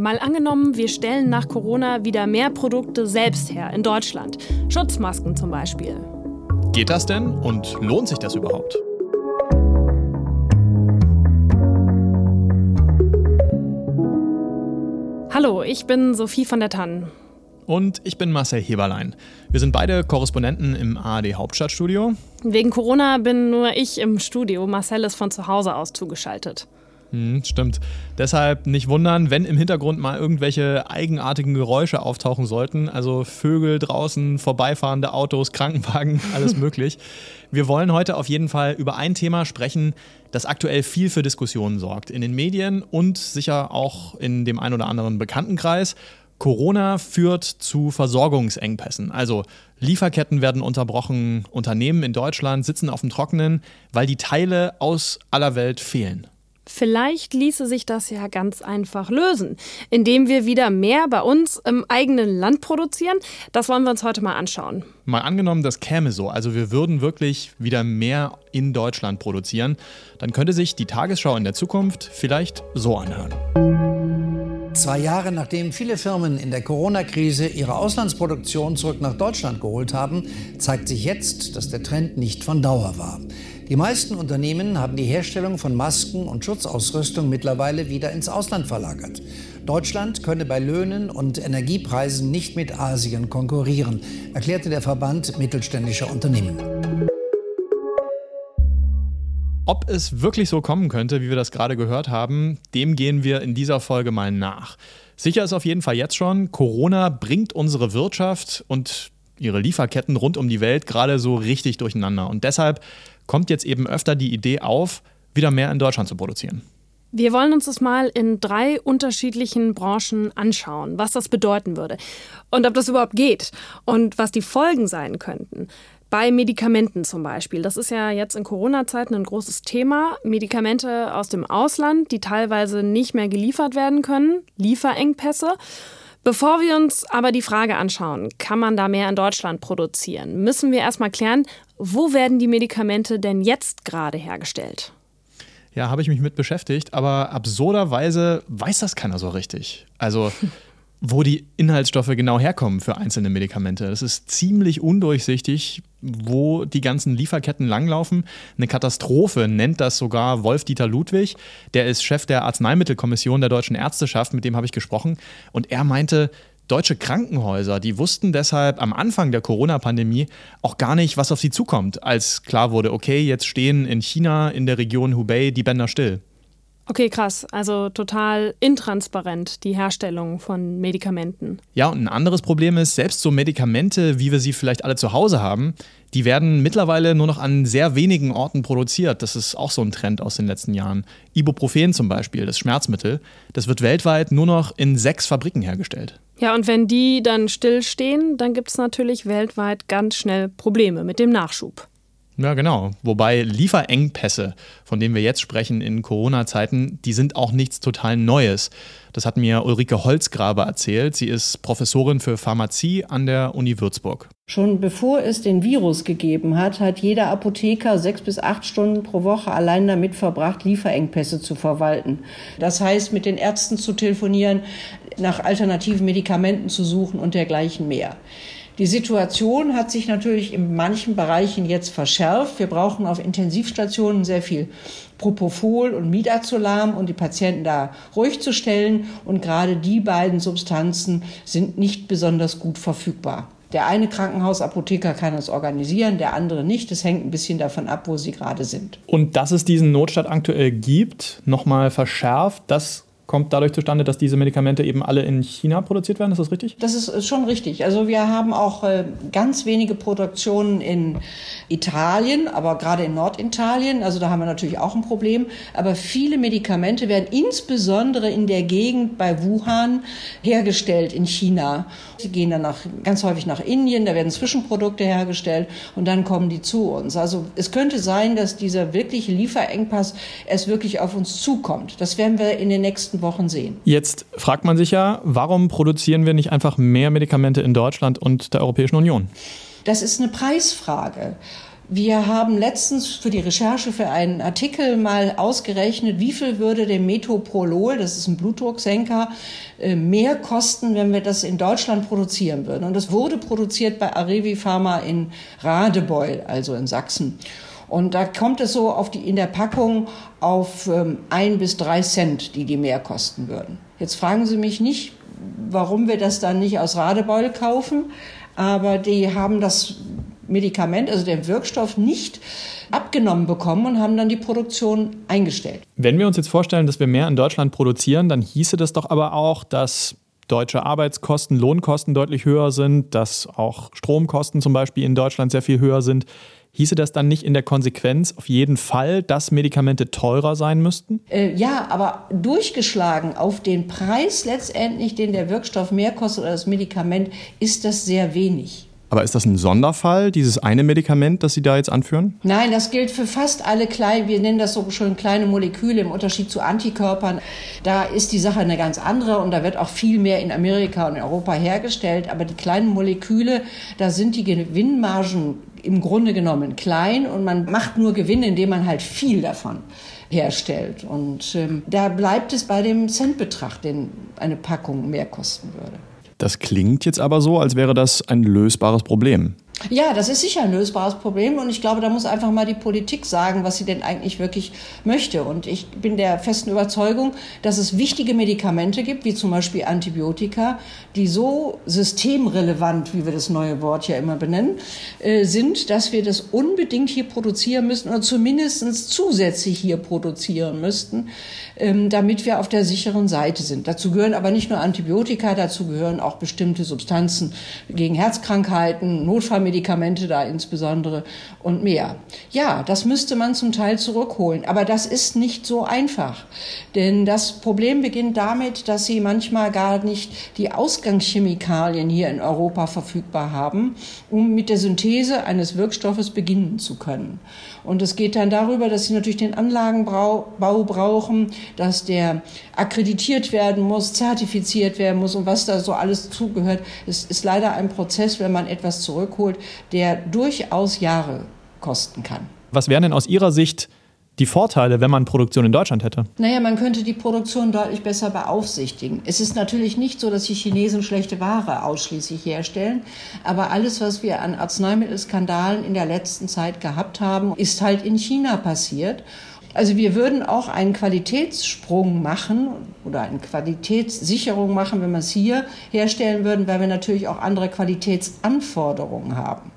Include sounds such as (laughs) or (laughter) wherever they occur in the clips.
Mal angenommen, wir stellen nach Corona wieder mehr Produkte selbst her in Deutschland. Schutzmasken zum Beispiel. Geht das denn und lohnt sich das überhaupt? Hallo, ich bin Sophie von der Tann. Und ich bin Marcel Heberlein. Wir sind beide Korrespondenten im ARD Hauptstadtstudio. Wegen Corona bin nur ich im Studio. Marcel ist von zu Hause aus zugeschaltet. Hm, stimmt. Deshalb nicht wundern, wenn im Hintergrund mal irgendwelche eigenartigen Geräusche auftauchen sollten. Also Vögel draußen, vorbeifahrende Autos, (laughs) Krankenwagen, alles (laughs) möglich. Wir wollen heute auf jeden Fall über ein Thema sprechen, das aktuell viel für Diskussionen sorgt. In den Medien und sicher auch in dem ein oder anderen Bekanntenkreis. Corona führt zu Versorgungsengpässen. Also Lieferketten werden unterbrochen, Unternehmen in Deutschland sitzen auf dem Trockenen, weil die Teile aus aller Welt fehlen. Vielleicht ließe sich das ja ganz einfach lösen, indem wir wieder mehr bei uns im eigenen Land produzieren. Das wollen wir uns heute mal anschauen. Mal angenommen, das käme so, also wir würden wirklich wieder mehr in Deutschland produzieren, dann könnte sich die Tagesschau in der Zukunft vielleicht so anhören. Zwei Jahre nachdem viele Firmen in der Corona-Krise ihre Auslandsproduktion zurück nach Deutschland geholt haben, zeigt sich jetzt, dass der Trend nicht von Dauer war. Die meisten Unternehmen haben die Herstellung von Masken und Schutzausrüstung mittlerweile wieder ins Ausland verlagert. Deutschland könne bei Löhnen und Energiepreisen nicht mit Asien konkurrieren, erklärte der Verband mittelständischer Unternehmen. Ob es wirklich so kommen könnte, wie wir das gerade gehört haben, dem gehen wir in dieser Folge mal nach. Sicher ist auf jeden Fall jetzt schon, Corona bringt unsere Wirtschaft und ihre Lieferketten rund um die Welt gerade so richtig durcheinander. Und deshalb kommt jetzt eben öfter die Idee auf, wieder mehr in Deutschland zu produzieren. Wir wollen uns das mal in drei unterschiedlichen Branchen anschauen, was das bedeuten würde und ob das überhaupt geht und was die Folgen sein könnten. Bei Medikamenten zum Beispiel. Das ist ja jetzt in Corona-Zeiten ein großes Thema. Medikamente aus dem Ausland, die teilweise nicht mehr geliefert werden können, Lieferengpässe. Bevor wir uns aber die Frage anschauen, kann man da mehr in Deutschland produzieren, müssen wir erstmal klären, wo werden die Medikamente denn jetzt gerade hergestellt? Ja, habe ich mich mit beschäftigt, aber absurderweise weiß das keiner so richtig. Also (laughs) wo die Inhaltsstoffe genau herkommen für einzelne Medikamente. Das ist ziemlich undurchsichtig, wo die ganzen Lieferketten langlaufen. Eine Katastrophe nennt das sogar Wolf-Dieter Ludwig. Der ist Chef der Arzneimittelkommission der deutschen Ärzteschaft, mit dem habe ich gesprochen. Und er meinte, deutsche Krankenhäuser, die wussten deshalb am Anfang der Corona-Pandemie auch gar nicht, was auf sie zukommt, als klar wurde, okay, jetzt stehen in China, in der Region Hubei, die Bänder still. Okay, krass. Also total intransparent, die Herstellung von Medikamenten. Ja, und ein anderes Problem ist, selbst so Medikamente, wie wir sie vielleicht alle zu Hause haben, die werden mittlerweile nur noch an sehr wenigen Orten produziert. Das ist auch so ein Trend aus den letzten Jahren. Ibuprofen zum Beispiel, das Schmerzmittel, das wird weltweit nur noch in sechs Fabriken hergestellt. Ja, und wenn die dann stillstehen, dann gibt es natürlich weltweit ganz schnell Probleme mit dem Nachschub. Ja, genau. Wobei Lieferengpässe, von denen wir jetzt sprechen in Corona-Zeiten, die sind auch nichts total Neues. Das hat mir Ulrike Holzgraber erzählt. Sie ist Professorin für Pharmazie an der Uni Würzburg. Schon bevor es den Virus gegeben hat, hat jeder Apotheker sechs bis acht Stunden pro Woche allein damit verbracht, Lieferengpässe zu verwalten. Das heißt, mit den Ärzten zu telefonieren, nach alternativen Medikamenten zu suchen und dergleichen mehr. Die Situation hat sich natürlich in manchen Bereichen jetzt verschärft. Wir brauchen auf Intensivstationen sehr viel Propofol und Midazolam um die Patienten da ruhig zu stellen. Und gerade die beiden Substanzen sind nicht besonders gut verfügbar. Der eine Krankenhausapotheker kann es organisieren, der andere nicht. Das hängt ein bisschen davon ab, wo sie gerade sind. Und dass es diesen Notstand aktuell gibt, nochmal verschärft, das kommt dadurch zustande, dass diese Medikamente eben alle in China produziert werden. Ist das richtig? Das ist schon richtig. Also wir haben auch äh, ganz wenige Produktionen in Italien, aber gerade in Norditalien. Also da haben wir natürlich auch ein Problem. Aber viele Medikamente werden insbesondere in der Gegend bei Wuhan hergestellt in China. Sie gehen dann ganz häufig nach Indien, da werden Zwischenprodukte hergestellt und dann kommen die zu uns. Also es könnte sein, dass dieser wirkliche Lieferengpass erst wirklich auf uns zukommt. Das werden wir in den nächsten Wochen sehen. Jetzt fragt man sich ja, warum produzieren wir nicht einfach mehr Medikamente in Deutschland und der Europäischen Union? Das ist eine Preisfrage. Wir haben letztens für die Recherche für einen Artikel mal ausgerechnet, wie viel würde dem Metoprolol, das ist ein Blutdrucksenker, äh, mehr kosten, wenn wir das in Deutschland produzieren würden. Und das wurde produziert bei Arevi Pharma in Radebeul, also in Sachsen. Und da kommt es so auf die, in der Packung auf ähm, ein bis drei Cent, die die mehr kosten würden. Jetzt fragen Sie mich nicht, warum wir das dann nicht aus Radebeul kaufen, aber die haben das Medikament, also den Wirkstoff, nicht abgenommen bekommen und haben dann die Produktion eingestellt. Wenn wir uns jetzt vorstellen, dass wir mehr in Deutschland produzieren, dann hieße das doch aber auch, dass deutsche Arbeitskosten, Lohnkosten deutlich höher sind, dass auch Stromkosten zum Beispiel in Deutschland sehr viel höher sind. Hieße das dann nicht in der Konsequenz auf jeden Fall, dass Medikamente teurer sein müssten? Äh, ja, aber durchgeschlagen auf den Preis letztendlich, den der Wirkstoff mehr kostet oder das Medikament, ist das sehr wenig. Aber ist das ein Sonderfall, dieses eine Medikament, das Sie da jetzt anführen? Nein, das gilt für fast alle kleinen, wir nennen das so schön kleine Moleküle im Unterschied zu Antikörpern. Da ist die Sache eine ganz andere und da wird auch viel mehr in Amerika und in Europa hergestellt. Aber die kleinen Moleküle, da sind die Gewinnmargen im Grunde genommen klein und man macht nur Gewinn, indem man halt viel davon herstellt. Und ähm, da bleibt es bei dem Centbetrag, den eine Packung mehr kosten würde. Das klingt jetzt aber so, als wäre das ein lösbares Problem. Ja, das ist sicher ein lösbares Problem und ich glaube, da muss einfach mal die Politik sagen, was sie denn eigentlich wirklich möchte. Und ich bin der festen Überzeugung, dass es wichtige Medikamente gibt, wie zum Beispiel Antibiotika, die so systemrelevant, wie wir das neue Wort ja immer benennen, äh, sind, dass wir das unbedingt hier produzieren müssen oder zumindest zusätzlich hier produzieren müssten, ähm, damit wir auf der sicheren Seite sind. Dazu gehören aber nicht nur Antibiotika, dazu gehören auch bestimmte Substanzen gegen Herzkrankheiten, Notfallmedikamente, Medikamente da insbesondere und mehr. Ja, das müsste man zum Teil zurückholen, aber das ist nicht so einfach. Denn das Problem beginnt damit, dass sie manchmal gar nicht die Ausgangschemikalien hier in Europa verfügbar haben, um mit der Synthese eines Wirkstoffes beginnen zu können. Und es geht dann darüber, dass sie natürlich den Anlagenbau brauchen, dass der akkreditiert werden muss, zertifiziert werden muss und was da so alles zugehört. Es ist leider ein Prozess, wenn man etwas zurückholt, der durchaus Jahre kosten kann. Was wären denn aus Ihrer Sicht die Vorteile, wenn man Produktion in Deutschland hätte? Naja, man könnte die Produktion deutlich besser beaufsichtigen. Es ist natürlich nicht so, dass die Chinesen schlechte Ware ausschließlich herstellen, aber alles, was wir an Arzneimittelskandalen in der letzten Zeit gehabt haben, ist halt in China passiert. Also wir würden auch einen Qualitätssprung machen oder eine Qualitätssicherung machen, wenn wir es hier herstellen würden, weil wir natürlich auch andere Qualitätsanforderungen haben.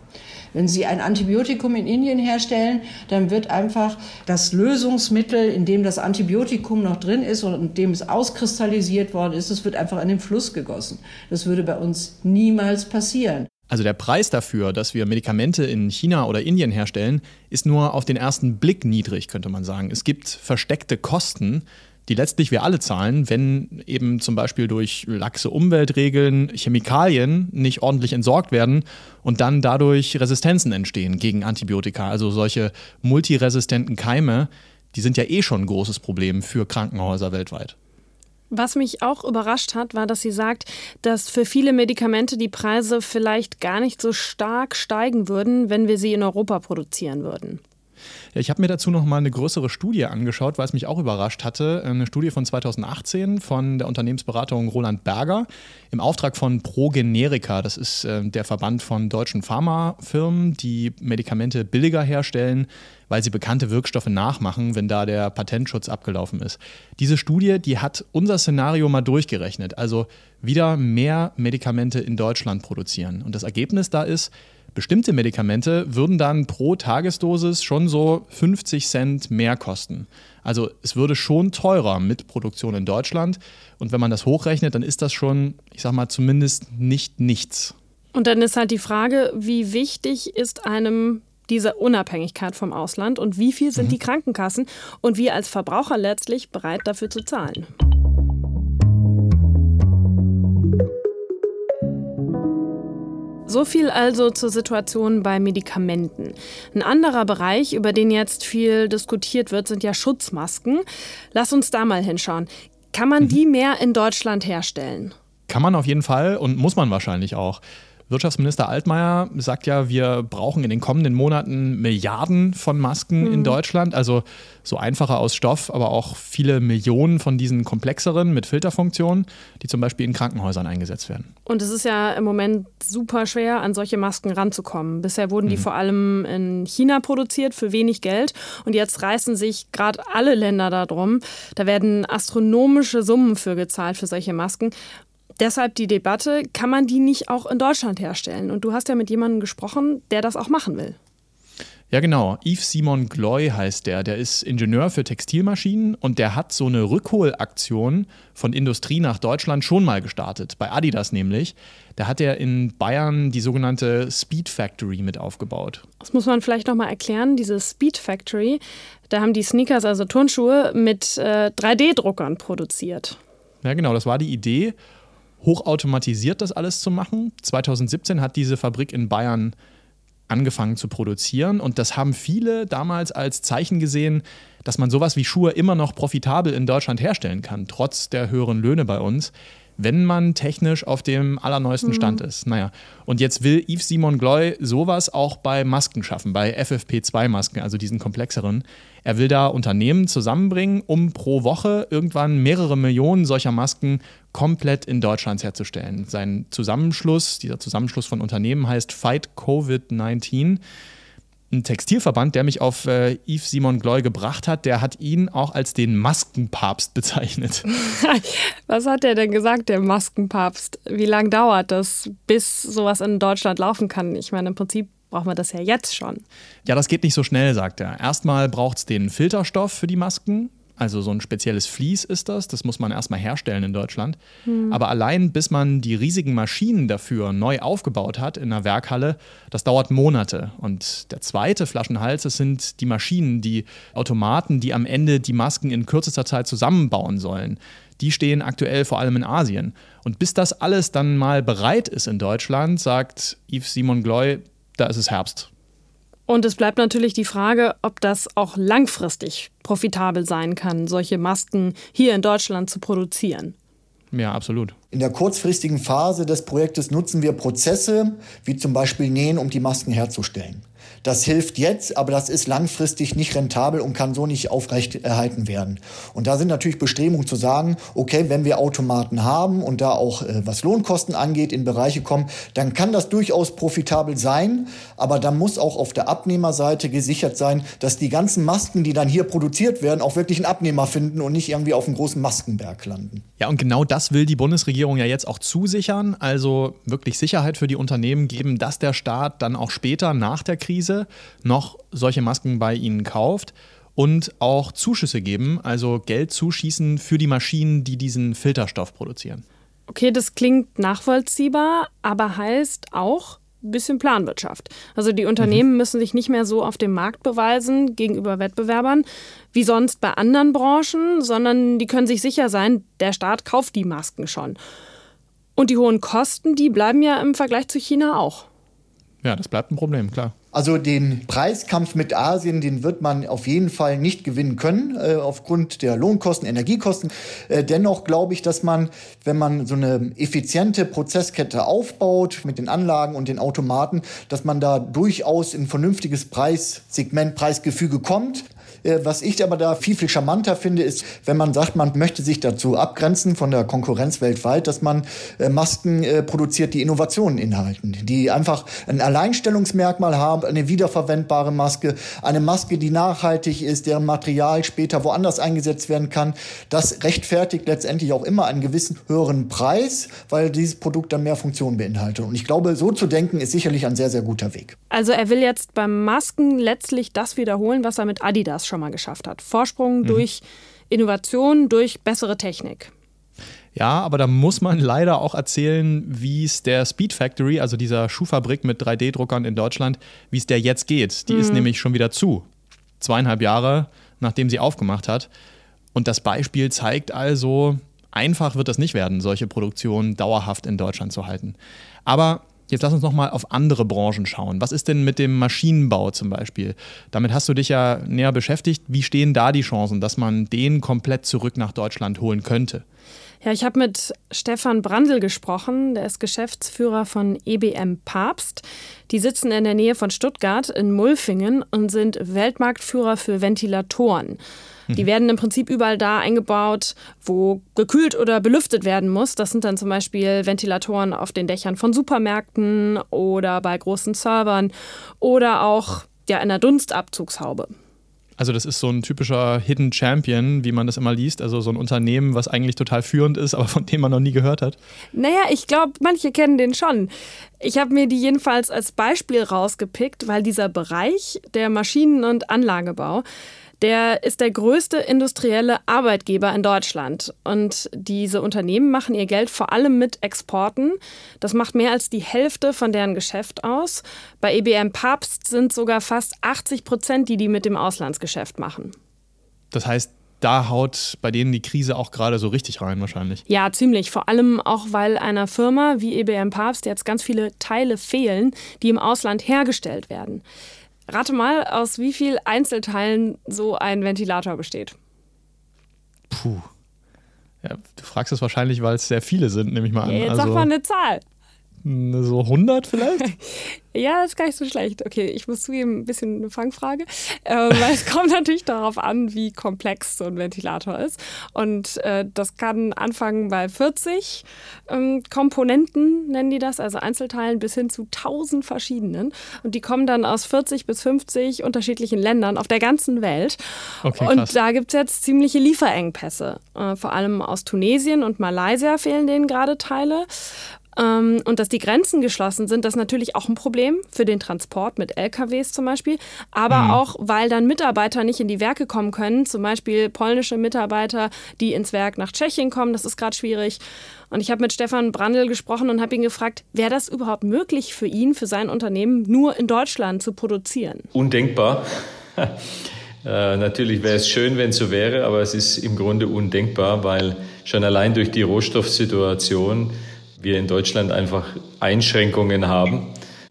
Wenn Sie ein Antibiotikum in Indien herstellen, dann wird einfach das Lösungsmittel, in dem das Antibiotikum noch drin ist und in dem es auskristallisiert worden ist, es wird einfach in den Fluss gegossen. Das würde bei uns niemals passieren. Also der Preis dafür, dass wir Medikamente in China oder Indien herstellen, ist nur auf den ersten Blick niedrig, könnte man sagen. Es gibt versteckte Kosten, die letztlich wir alle zahlen, wenn eben zum Beispiel durch laxe Umweltregeln Chemikalien nicht ordentlich entsorgt werden und dann dadurch Resistenzen entstehen gegen Antibiotika. Also solche multiresistenten Keime, die sind ja eh schon ein großes Problem für Krankenhäuser weltweit. Was mich auch überrascht hat, war, dass sie sagt, dass für viele Medikamente die Preise vielleicht gar nicht so stark steigen würden, wenn wir sie in Europa produzieren würden. Ich habe mir dazu noch mal eine größere Studie angeschaut, weil es mich auch überrascht hatte. Eine Studie von 2018 von der Unternehmensberatung Roland Berger im Auftrag von ProGenerica. Das ist äh, der Verband von deutschen Pharmafirmen, die Medikamente billiger herstellen, weil sie bekannte Wirkstoffe nachmachen, wenn da der Patentschutz abgelaufen ist. Diese Studie, die hat unser Szenario mal durchgerechnet. Also wieder mehr Medikamente in Deutschland produzieren. Und das Ergebnis da ist, Bestimmte Medikamente würden dann pro Tagesdosis schon so 50 Cent mehr kosten. Also es würde schon teurer mit Produktion in Deutschland. Und wenn man das hochrechnet, dann ist das schon, ich sag mal, zumindest nicht nichts. Und dann ist halt die Frage, wie wichtig ist einem diese Unabhängigkeit vom Ausland und wie viel sind mhm. die Krankenkassen und wir als Verbraucher letztlich bereit dafür zu zahlen? So viel also zur Situation bei Medikamenten. Ein anderer Bereich, über den jetzt viel diskutiert wird, sind ja Schutzmasken. Lass uns da mal hinschauen. Kann man mhm. die mehr in Deutschland herstellen? Kann man auf jeden Fall und muss man wahrscheinlich auch. Wirtschaftsminister Altmaier sagt ja, wir brauchen in den kommenden Monaten Milliarden von Masken mhm. in Deutschland. Also so einfacher aus Stoff, aber auch viele Millionen von diesen komplexeren mit Filterfunktionen, die zum Beispiel in Krankenhäusern eingesetzt werden. Und es ist ja im Moment super schwer, an solche Masken ranzukommen. Bisher wurden die mhm. vor allem in China produziert für wenig Geld. Und jetzt reißen sich gerade alle Länder darum. Da werden astronomische Summen für gezahlt für solche Masken. Deshalb die Debatte, kann man die nicht auch in Deutschland herstellen? Und du hast ja mit jemandem gesprochen, der das auch machen will. Ja, genau. Yves Simon Gloy heißt der. Der ist Ingenieur für Textilmaschinen und der hat so eine Rückholaktion von Industrie nach Deutschland schon mal gestartet. Bei Adidas nämlich. Da hat er in Bayern die sogenannte Speed Factory mit aufgebaut. Das muss man vielleicht nochmal erklären. Diese Speed Factory, da haben die Sneakers, also Turnschuhe, mit äh, 3D-Druckern produziert. Ja, genau. Das war die Idee hochautomatisiert das alles zu machen. 2017 hat diese Fabrik in Bayern angefangen zu produzieren und das haben viele damals als Zeichen gesehen, dass man sowas wie Schuhe immer noch profitabel in Deutschland herstellen kann, trotz der höheren Löhne bei uns wenn man technisch auf dem allerneuesten mhm. Stand ist. Naja, und jetzt will Yves Simon Gloy sowas auch bei Masken schaffen, bei FFP2-Masken, also diesen komplexeren. Er will da Unternehmen zusammenbringen, um pro Woche irgendwann mehrere Millionen solcher Masken komplett in Deutschland herzustellen. Sein Zusammenschluss, dieser Zusammenschluss von Unternehmen heißt Fight COVID-19 ein Textilverband, der mich auf äh, Yves Simon Gloy gebracht hat, der hat ihn auch als den Maskenpapst (laughs) bezeichnet. (laughs) Was hat er denn gesagt, der Maskenpapst? Wie lange dauert das, bis sowas in Deutschland laufen kann? Ich meine, im Prinzip brauchen wir das ja jetzt schon. Ja, das geht nicht so schnell, sagt er. Erstmal braucht es den Filterstoff für die Masken. Also so ein spezielles Vlies ist das. Das muss man erstmal herstellen in Deutschland. Hm. Aber allein bis man die riesigen Maschinen dafür neu aufgebaut hat in einer Werkhalle, das dauert Monate. Und der zweite Flaschenhals, das sind die Maschinen, die Automaten, die am Ende die Masken in kürzester Zeit zusammenbauen sollen. Die stehen aktuell vor allem in Asien. Und bis das alles dann mal bereit ist in Deutschland, sagt Yves Simon Gloy, da ist es Herbst. Und es bleibt natürlich die Frage, ob das auch langfristig profitabel sein kann, solche Masken hier in Deutschland zu produzieren. Ja, absolut. In der kurzfristigen Phase des Projektes nutzen wir Prozesse wie zum Beispiel Nähen, um die Masken herzustellen. Das hilft jetzt, aber das ist langfristig nicht rentabel und kann so nicht aufrechterhalten werden. Und da sind natürlich Bestrebungen zu sagen, okay, wenn wir Automaten haben und da auch äh, was Lohnkosten angeht, in Bereiche kommen, dann kann das durchaus profitabel sein, aber dann muss auch auf der Abnehmerseite gesichert sein, dass die ganzen Masken, die dann hier produziert werden, auch wirklich einen Abnehmer finden und nicht irgendwie auf einem großen Maskenberg landen. Ja, und genau das will die Bundesregierung ja jetzt auch zusichern, also wirklich Sicherheit für die Unternehmen geben, dass der Staat dann auch später nach der Krise Krise noch solche Masken bei ihnen kauft und auch Zuschüsse geben, also Geld zuschießen für die Maschinen, die diesen Filterstoff produzieren. Okay, das klingt nachvollziehbar, aber heißt auch ein bisschen Planwirtschaft. Also die Unternehmen mhm. müssen sich nicht mehr so auf dem Markt beweisen gegenüber Wettbewerbern wie sonst bei anderen Branchen, sondern die können sich sicher sein, der Staat kauft die Masken schon. Und die hohen Kosten, die bleiben ja im Vergleich zu China auch. Ja, das bleibt ein Problem, klar. Also den Preiskampf mit Asien, den wird man auf jeden Fall nicht gewinnen können, äh, aufgrund der Lohnkosten, Energiekosten. Äh, dennoch glaube ich, dass man, wenn man so eine effiziente Prozesskette aufbaut mit den Anlagen und den Automaten, dass man da durchaus in vernünftiges Preissegment, Preisgefüge kommt. Äh, was ich aber da viel, viel charmanter finde, ist, wenn man sagt, man möchte sich dazu abgrenzen von der Konkurrenz weltweit, dass man äh, Masken äh, produziert, die Innovationen inhalten, die einfach ein Alleinstellungsmerkmal haben, eine wiederverwendbare Maske, eine Maske, die nachhaltig ist, deren Material später woanders eingesetzt werden kann. Das rechtfertigt letztendlich auch immer einen gewissen höheren Preis, weil dieses Produkt dann mehr Funktionen beinhaltet. Und ich glaube, so zu denken, ist sicherlich ein sehr, sehr guter Weg. Also er will jetzt beim Masken letztlich das wiederholen, was er mit Adidas schon mal geschafft hat. Vorsprung mhm. durch Innovation, durch bessere Technik. Ja, aber da muss man leider auch erzählen, wie es der Speed Factory, also dieser Schuhfabrik mit 3D-Druckern in Deutschland, wie es der jetzt geht. Die mhm. ist nämlich schon wieder zu. Zweieinhalb Jahre, nachdem sie aufgemacht hat. Und das Beispiel zeigt also, einfach wird das nicht werden, solche Produktionen dauerhaft in Deutschland zu halten. Aber Jetzt lass uns nochmal auf andere Branchen schauen. Was ist denn mit dem Maschinenbau zum Beispiel? Damit hast du dich ja näher beschäftigt. Wie stehen da die Chancen, dass man den komplett zurück nach Deutschland holen könnte? Ja, ich habe mit Stefan Brandl gesprochen, der ist Geschäftsführer von EBM Papst. Die sitzen in der Nähe von Stuttgart in Mulfingen und sind Weltmarktführer für Ventilatoren. Die mhm. werden im Prinzip überall da eingebaut, wo gekühlt oder belüftet werden muss. Das sind dann zum Beispiel Ventilatoren auf den Dächern von Supermärkten oder bei großen Servern oder auch ja, in einer Dunstabzugshaube. Also das ist so ein typischer Hidden Champion, wie man das immer liest. Also so ein Unternehmen, was eigentlich total führend ist, (laughs) aber von dem man noch nie gehört hat. Naja, ich glaube, manche kennen den schon. Ich habe mir die jedenfalls als Beispiel rausgepickt, weil dieser Bereich, der Maschinen- und Anlagebau, der ist der größte industrielle Arbeitgeber in Deutschland. Und diese Unternehmen machen ihr Geld vor allem mit Exporten. Das macht mehr als die Hälfte von deren Geschäft aus. Bei EBM Papst sind sogar fast 80 Prozent, die die mit dem Auslandsgeschäft machen. Das heißt, da haut bei denen die Krise auch gerade so richtig rein wahrscheinlich. Ja, ziemlich. Vor allem auch, weil einer Firma wie EBM Papst jetzt ganz viele Teile fehlen, die im Ausland hergestellt werden. Rate mal, aus wie vielen Einzelteilen so ein Ventilator besteht. Puh. Ja, du fragst es wahrscheinlich, weil es sehr viele sind, nehme ich mal an. Ja, jetzt also, sag mal eine Zahl. So 100 vielleicht? (laughs) ja, das ist gar nicht so schlecht. Okay, ich muss zugeben, ein bisschen eine Fangfrage, äh, weil es (laughs) kommt natürlich darauf an, wie komplex so ein Ventilator ist. Und äh, das kann anfangen bei 40 ähm, Komponenten, nennen die das, also Einzelteilen, bis hin zu 1000 verschiedenen. Und die kommen dann aus 40 bis 50 unterschiedlichen Ländern auf der ganzen Welt. Okay, und da gibt es jetzt ziemliche Lieferengpässe. Äh, vor allem aus Tunesien und Malaysia fehlen denen gerade Teile. Ähm, und dass die Grenzen geschlossen sind, das ist natürlich auch ein Problem für den Transport mit LKWs zum Beispiel, aber mhm. auch, weil dann Mitarbeiter nicht in die Werke kommen können, zum Beispiel polnische Mitarbeiter, die ins Werk nach Tschechien kommen, das ist gerade schwierig. Und ich habe mit Stefan Brandl gesprochen und habe ihn gefragt, wäre das überhaupt möglich für ihn, für sein Unternehmen, nur in Deutschland zu produzieren? Undenkbar. (laughs) Äh, natürlich wäre es schön, wenn es so wäre, aber es ist im Grunde undenkbar, weil schon allein durch die Rohstoffsituation wir in Deutschland einfach Einschränkungen haben.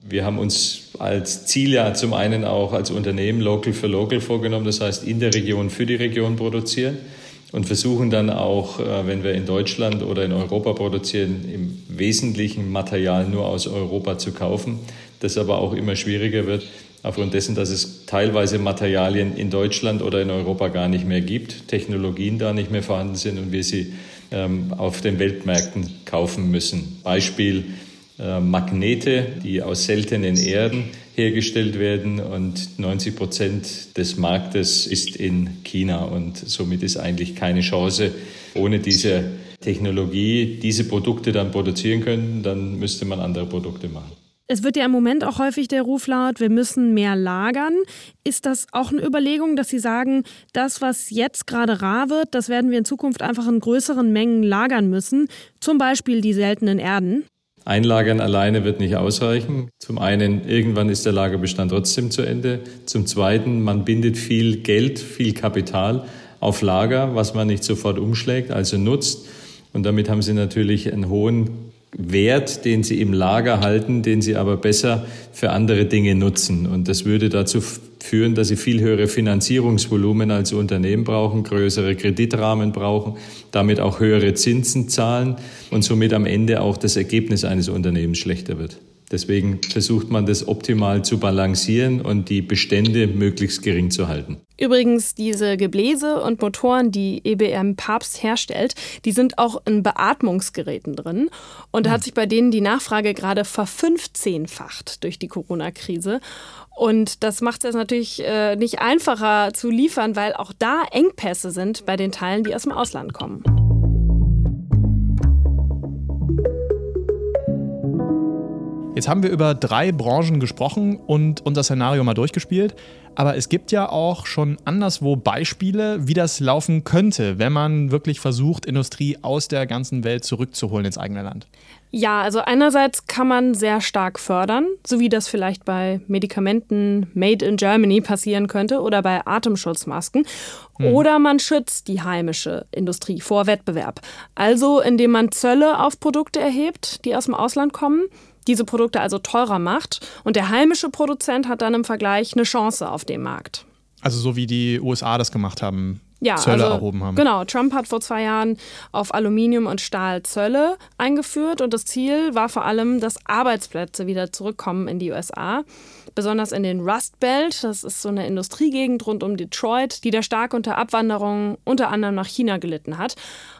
Wir haben uns als Ziel ja zum einen auch als Unternehmen Local für Local vorgenommen, das heißt in der Region für die Region produzieren und versuchen dann auch, äh, wenn wir in Deutschland oder in Europa produzieren, im Wesentlichen Material nur aus Europa zu kaufen. Das aber auch immer schwieriger wird, aufgrund dessen, dass es teilweise Materialien in Deutschland oder in Europa gar nicht mehr gibt, Technologien da nicht mehr vorhanden sind und wir sie ähm, auf den Weltmärkten kaufen müssen. Beispiel äh, Magnete, die aus seltenen Erden hergestellt werden und 90 Prozent des Marktes ist in China und somit ist eigentlich keine Chance, ohne diese Technologie diese Produkte dann produzieren können, dann müsste man andere Produkte machen. Es wird ja im Moment auch häufig der Ruf laut, wir müssen mehr lagern. Ist das auch eine Überlegung, dass Sie sagen, das, was jetzt gerade rar wird, das werden wir in Zukunft einfach in größeren Mengen lagern müssen, zum Beispiel die seltenen Erden? Einlagern alleine wird nicht ausreichen. Zum einen, irgendwann ist der Lagerbestand trotzdem zu Ende. Zum zweiten, man bindet viel Geld, viel Kapital auf Lager, was man nicht sofort umschlägt, also nutzt. Und damit haben Sie natürlich einen hohen Wert, den sie im Lager halten, den sie aber besser für andere Dinge nutzen. Und das würde dazu führen, dass sie viel höhere Finanzierungsvolumen als Unternehmen brauchen, größere Kreditrahmen brauchen, damit auch höhere Zinsen zahlen und somit am Ende auch das Ergebnis eines Unternehmens schlechter wird. Deswegen versucht man das optimal zu balancieren und die Bestände möglichst gering zu halten. Übrigens, diese Gebläse und Motoren, die EBM Papst herstellt, die sind auch in Beatmungsgeräten drin. Und da hat hm. sich bei denen die Nachfrage gerade verfünfzehnfacht durch die Corona-Krise. Und das macht es natürlich äh, nicht einfacher zu liefern, weil auch da Engpässe sind bei den Teilen, die aus dem Ausland kommen. Jetzt haben wir über drei Branchen gesprochen und unser Szenario mal durchgespielt. Aber es gibt ja auch schon anderswo Beispiele, wie das laufen könnte, wenn man wirklich versucht, Industrie aus der ganzen Welt zurückzuholen ins eigene Land. Ja, also einerseits kann man sehr stark fördern, so wie das vielleicht bei Medikamenten Made in Germany passieren könnte oder bei Atemschutzmasken. Hm. Oder man schützt die heimische Industrie vor Wettbewerb. Also indem man Zölle auf Produkte erhebt, die aus dem Ausland kommen diese Produkte also teurer macht und der heimische Produzent hat dann im Vergleich eine Chance auf dem Markt. Also so wie die USA das gemacht haben ja, Zölle also, erhoben haben. Genau, Trump hat vor zwei Jahren auf Aluminium und Stahl Zölle eingeführt und das Ziel war vor allem, dass Arbeitsplätze wieder zurückkommen in die USA besonders in den Rust Belt. Das ist so eine Industriegegend rund um Detroit, die da stark unter Abwanderung unter anderem nach China gelitten hat.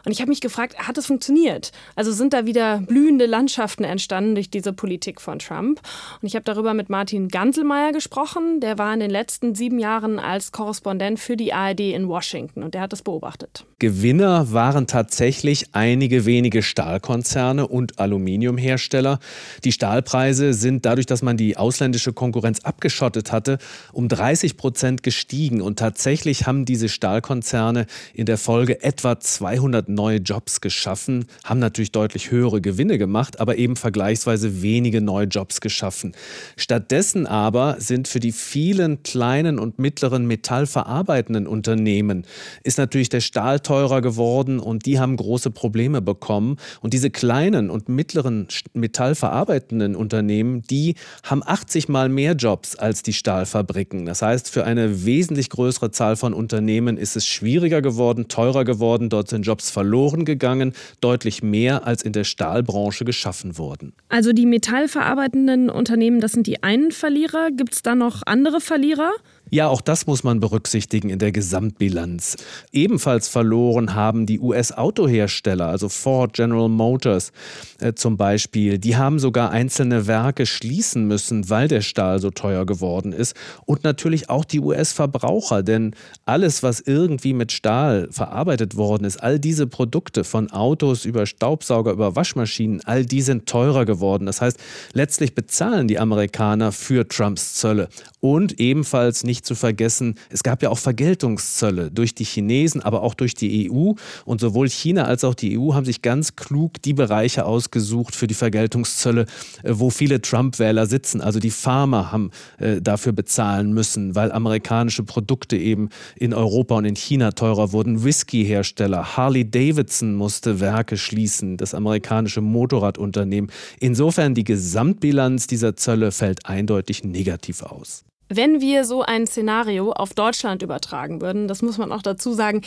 Und ich habe mich gefragt, hat es funktioniert? Also sind da wieder blühende Landschaften entstanden durch diese Politik von Trump? Und ich habe darüber mit Martin Ganselmeier gesprochen. Der war in den letzten sieben Jahren als Korrespondent für die ARD in Washington und der hat das beobachtet. Gewinner waren tatsächlich einige wenige Stahlkonzerne und Aluminiumhersteller. Die Stahlpreise sind dadurch, dass man die ausländische Konkurrenz Konkurrenz abgeschottet hatte, um 30 Prozent gestiegen. Und tatsächlich haben diese Stahlkonzerne in der Folge etwa 200 neue Jobs geschaffen, haben natürlich deutlich höhere Gewinne gemacht, aber eben vergleichsweise wenige neue Jobs geschaffen. Stattdessen aber sind für die vielen kleinen und mittleren metallverarbeitenden Unternehmen ist natürlich der Stahl teurer geworden und die haben große Probleme bekommen. Und diese kleinen und mittleren metallverarbeitenden Unternehmen, die haben 80 mal mehr mehr Jobs als die Stahlfabriken. Das heißt, für eine wesentlich größere Zahl von Unternehmen ist es schwieriger geworden, teurer geworden. Dort sind Jobs verloren gegangen, deutlich mehr als in der Stahlbranche geschaffen wurden. Also die metallverarbeitenden Unternehmen, das sind die einen Verlierer. Gibt es da noch andere Verlierer? Ja, auch das muss man berücksichtigen in der Gesamtbilanz. Ebenfalls verloren haben die US-Autohersteller, also Ford, General Motors äh, zum Beispiel. Die haben sogar einzelne Werke schließen müssen, weil der Stahl so teuer geworden ist. Und natürlich auch die US-Verbraucher, denn alles, was irgendwie mit Stahl verarbeitet worden ist, all diese Produkte von Autos über Staubsauger, über Waschmaschinen, all die sind teurer geworden. Das heißt, letztlich bezahlen die Amerikaner für Trumps Zölle. Und ebenfalls nicht nicht zu vergessen, es gab ja auch Vergeltungszölle durch die Chinesen, aber auch durch die EU. Und sowohl China als auch die EU haben sich ganz klug die Bereiche ausgesucht für die Vergeltungszölle, äh, wo viele Trump-Wähler sitzen. Also die Farmer haben äh, dafür bezahlen müssen, weil amerikanische Produkte eben in Europa und in China teurer wurden. Whisky-Hersteller, Harley Davidson musste Werke schließen, das amerikanische Motorradunternehmen. Insofern die Gesamtbilanz dieser Zölle fällt eindeutig negativ aus. Wenn wir so ein Szenario auf Deutschland übertragen würden, das muss man auch dazu sagen,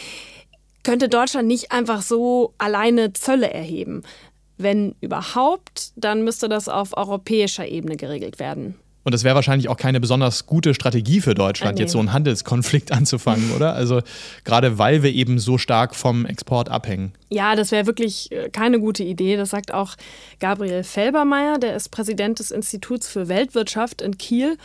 könnte Deutschland nicht einfach so alleine Zölle erheben. Wenn überhaupt, dann müsste das auf europäischer Ebene geregelt werden. Und das wäre wahrscheinlich auch keine besonders gute Strategie für Deutschland, ah, nee. jetzt so einen Handelskonflikt (laughs) anzufangen, oder? Also gerade weil wir eben so stark vom Export abhängen. Ja, das wäre wirklich äh, keine gute Idee. Das sagt auch Gabriel Felbermeier, der ist Präsident des Instituts für Weltwirtschaft in Kiel.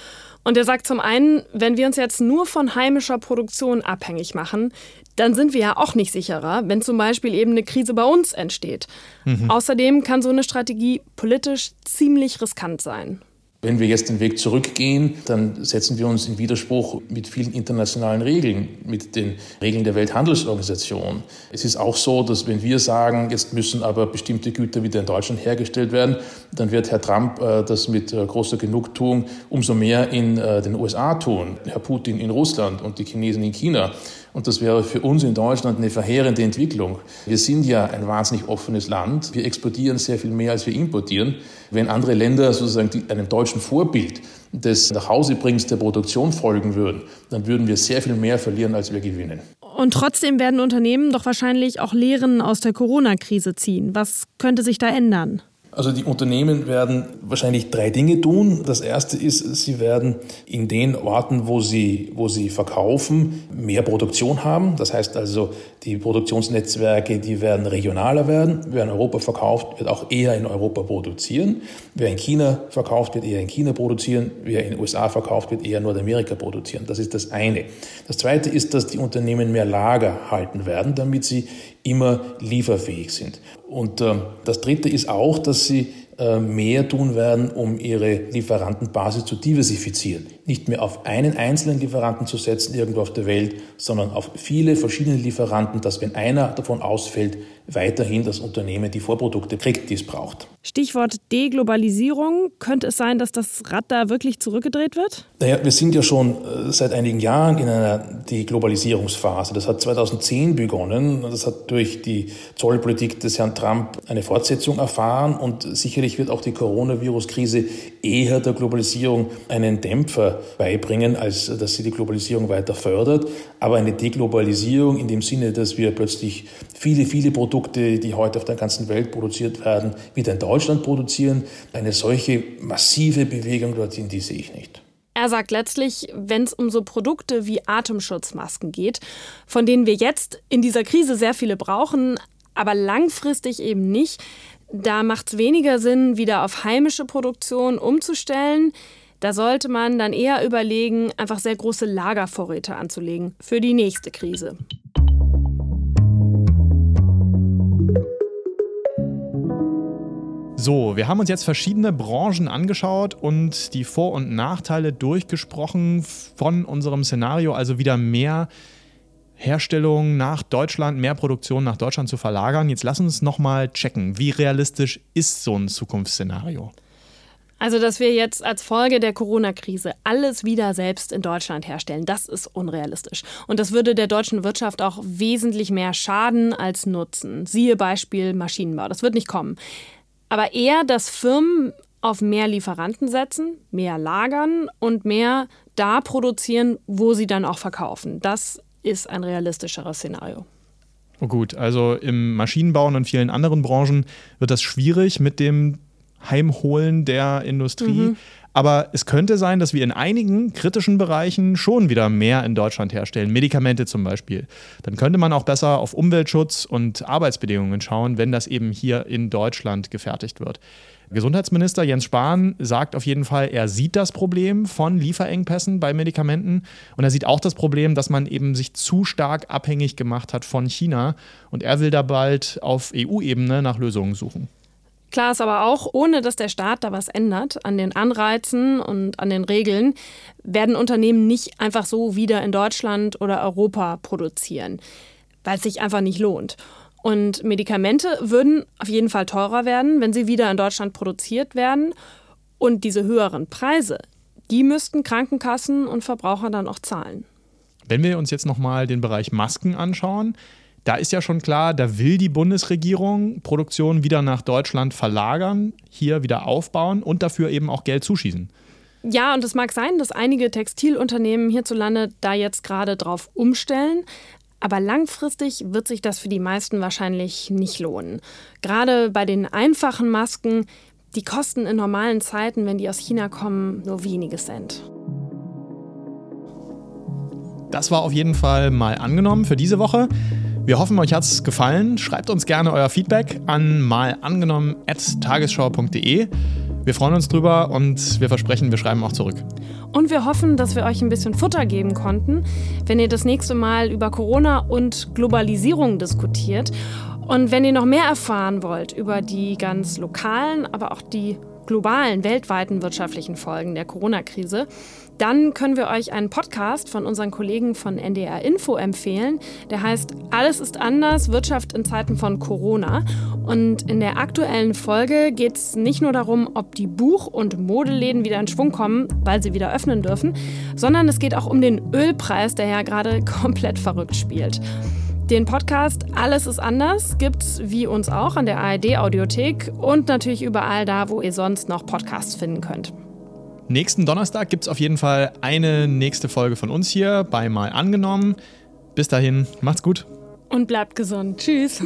Und er sagt zum einen, wenn wir uns jetzt nur von heimischer Produktion abhängig machen, dann sind wir ja auch nicht sicherer, wenn zum Beispiel eben eine Krise bei uns entsteht. Mhm. Außerdem kann so eine Strategie politisch ziemlich riskant sein. Wenn wir jetzt den Weg zurückgehen, dann setzen wir uns in Widerspruch mit vielen internationalen Regeln, mit den Regeln der Welthandelsorganisation. Es ist auch so, dass wenn wir sagen, jetzt müssen aber bestimmte Güter wieder in Deutschland hergestellt werden, dann wird Herr Trump äh, das mit äh, großer Genugtuung umso mehr in äh, den USA tun, Herr Putin in Russland und die Chinesen in China. Und das wäre für uns in Deutschland eine verheerende Entwicklung. Wir sind ja ein wahnsinnig offenes Land. Wir exportieren sehr viel mehr, als wir importieren. Wenn andere Länder sozusagen einem deutschen Vorbild des Nachhausebrings der Produktion folgen würden, dann würden wir sehr viel mehr verlieren, als wir gewinnen. Und trotzdem werden Unternehmen doch wahrscheinlich auch Lehren aus der Corona-Krise ziehen. Was könnte sich da ändern? Also die Unternehmen werden wahrscheinlich drei Dinge tun. Das erste ist, sie werden in den Orten, wo sie, wo sie verkaufen, mehr Produktion haben. Das heißt also, die Produktionsnetzwerke, die werden regionaler werden. Wer in Europa verkauft, wird auch eher in Europa produzieren. Wer in China verkauft, wird eher in China produzieren. Wer in den USA verkauft, wird eher in Nordamerika produzieren. Das ist das eine. Das zweite ist, dass die Unternehmen mehr Lager halten werden, damit sie immer lieferfähig sind. Und äh, das Dritte ist auch, dass sie äh, mehr tun werden, um ihre Lieferantenbasis zu diversifizieren. Nicht mehr auf einen einzelnen Lieferanten zu setzen irgendwo auf der Welt, sondern auf viele verschiedene Lieferanten, dass wenn einer davon ausfällt, weiterhin das Unternehmen die Vorprodukte kriegt, die es braucht. Stichwort Deglobalisierung. Könnte es sein, dass das Rad da wirklich zurückgedreht wird? Naja, wir sind ja schon äh, seit einigen Jahren in einer Deglobalisierungsphase. Das hat 2010 begonnen. Das hat durch die Zollpolitik des Herrn Trump eine Fortsetzung erfahren und sicherlich wird auch die Coronavirus-Krise eher der Globalisierung einen Dämpfer beibringen, als dass sie die Globalisierung weiter fördert. Aber eine Deglobalisierung in dem Sinne, dass wir plötzlich viele, viele Produkte, die heute auf der ganzen Welt produziert werden, wieder in Deutschland produzieren. Eine solche massive Bewegung dorthin, die sehe ich nicht. Er sagt letztlich, wenn es um so Produkte wie Atemschutzmasken geht, von denen wir jetzt in dieser Krise sehr viele brauchen, aber langfristig eben nicht, da macht es weniger Sinn, wieder auf heimische Produktion umzustellen. Da sollte man dann eher überlegen, einfach sehr große Lagervorräte anzulegen für die nächste Krise. So, wir haben uns jetzt verschiedene Branchen angeschaut und die Vor- und Nachteile durchgesprochen von unserem Szenario, also wieder mehr Herstellung nach Deutschland, mehr Produktion nach Deutschland zu verlagern. Jetzt lass uns nochmal checken, wie realistisch ist so ein Zukunftsszenario? Also, dass wir jetzt als Folge der Corona-Krise alles wieder selbst in Deutschland herstellen, das ist unrealistisch. Und das würde der deutschen Wirtschaft auch wesentlich mehr schaden als nutzen. Siehe Beispiel Maschinenbau. Das wird nicht kommen aber eher, dass Firmen auf mehr Lieferanten setzen, mehr lagern und mehr da produzieren, wo sie dann auch verkaufen. Das ist ein realistischeres Szenario. Oh gut, also im Maschinenbau und in vielen anderen Branchen wird das schwierig mit dem Heimholen der Industrie. Mhm. Aber es könnte sein, dass wir in einigen kritischen Bereichen schon wieder mehr in Deutschland herstellen, Medikamente zum Beispiel. Dann könnte man auch besser auf Umweltschutz und Arbeitsbedingungen schauen, wenn das eben hier in Deutschland gefertigt wird. Gesundheitsminister Jens Spahn sagt auf jeden Fall, er sieht das Problem von Lieferengpässen bei Medikamenten und er sieht auch das Problem, dass man eben sich zu stark abhängig gemacht hat von China und er will da bald auf EU-Ebene nach Lösungen suchen. Klar ist aber auch, ohne dass der Staat da was ändert an den Anreizen und an den Regeln, werden Unternehmen nicht einfach so wieder in Deutschland oder Europa produzieren, weil es sich einfach nicht lohnt. Und Medikamente würden auf jeden Fall teurer werden, wenn sie wieder in Deutschland produziert werden. Und diese höheren Preise, die müssten Krankenkassen und Verbraucher dann auch zahlen. Wenn wir uns jetzt nochmal den Bereich Masken anschauen, da ist ja schon klar, da will die Bundesregierung Produktion wieder nach Deutschland verlagern, hier wieder aufbauen und dafür eben auch Geld zuschießen. Ja, und es mag sein, dass einige Textilunternehmen hierzulande da jetzt gerade drauf umstellen. Aber langfristig wird sich das für die meisten wahrscheinlich nicht lohnen. Gerade bei den einfachen Masken, die kosten in normalen Zeiten, wenn die aus China kommen, nur wenige Cent. Das war auf jeden Fall mal angenommen für diese Woche. Wir hoffen, euch hat es gefallen. Schreibt uns gerne euer Feedback an malangenommen.tagesschau.de. Wir freuen uns drüber und wir versprechen, wir schreiben auch zurück. Und wir hoffen, dass wir euch ein bisschen Futter geben konnten, wenn ihr das nächste Mal über Corona und Globalisierung diskutiert. Und wenn ihr noch mehr erfahren wollt über die ganz lokalen, aber auch die globalen, weltweiten wirtschaftlichen Folgen der Corona-Krise, dann können wir euch einen Podcast von unseren Kollegen von NDR Info empfehlen. Der heißt Alles ist anders, Wirtschaft in Zeiten von Corona. Und in der aktuellen Folge geht es nicht nur darum, ob die Buch- und Modeläden wieder in Schwung kommen, weil sie wieder öffnen dürfen, sondern es geht auch um den Ölpreis, der ja gerade (laughs) komplett verrückt spielt. Den Podcast Alles ist anders gibt's wie uns auch an der ARD Audiothek und natürlich überall da, wo ihr sonst noch Podcasts finden könnt. Nächsten Donnerstag gibt es auf jeden Fall eine nächste Folge von uns hier bei Mal angenommen. Bis dahin, macht's gut. Und bleibt gesund. Tschüss.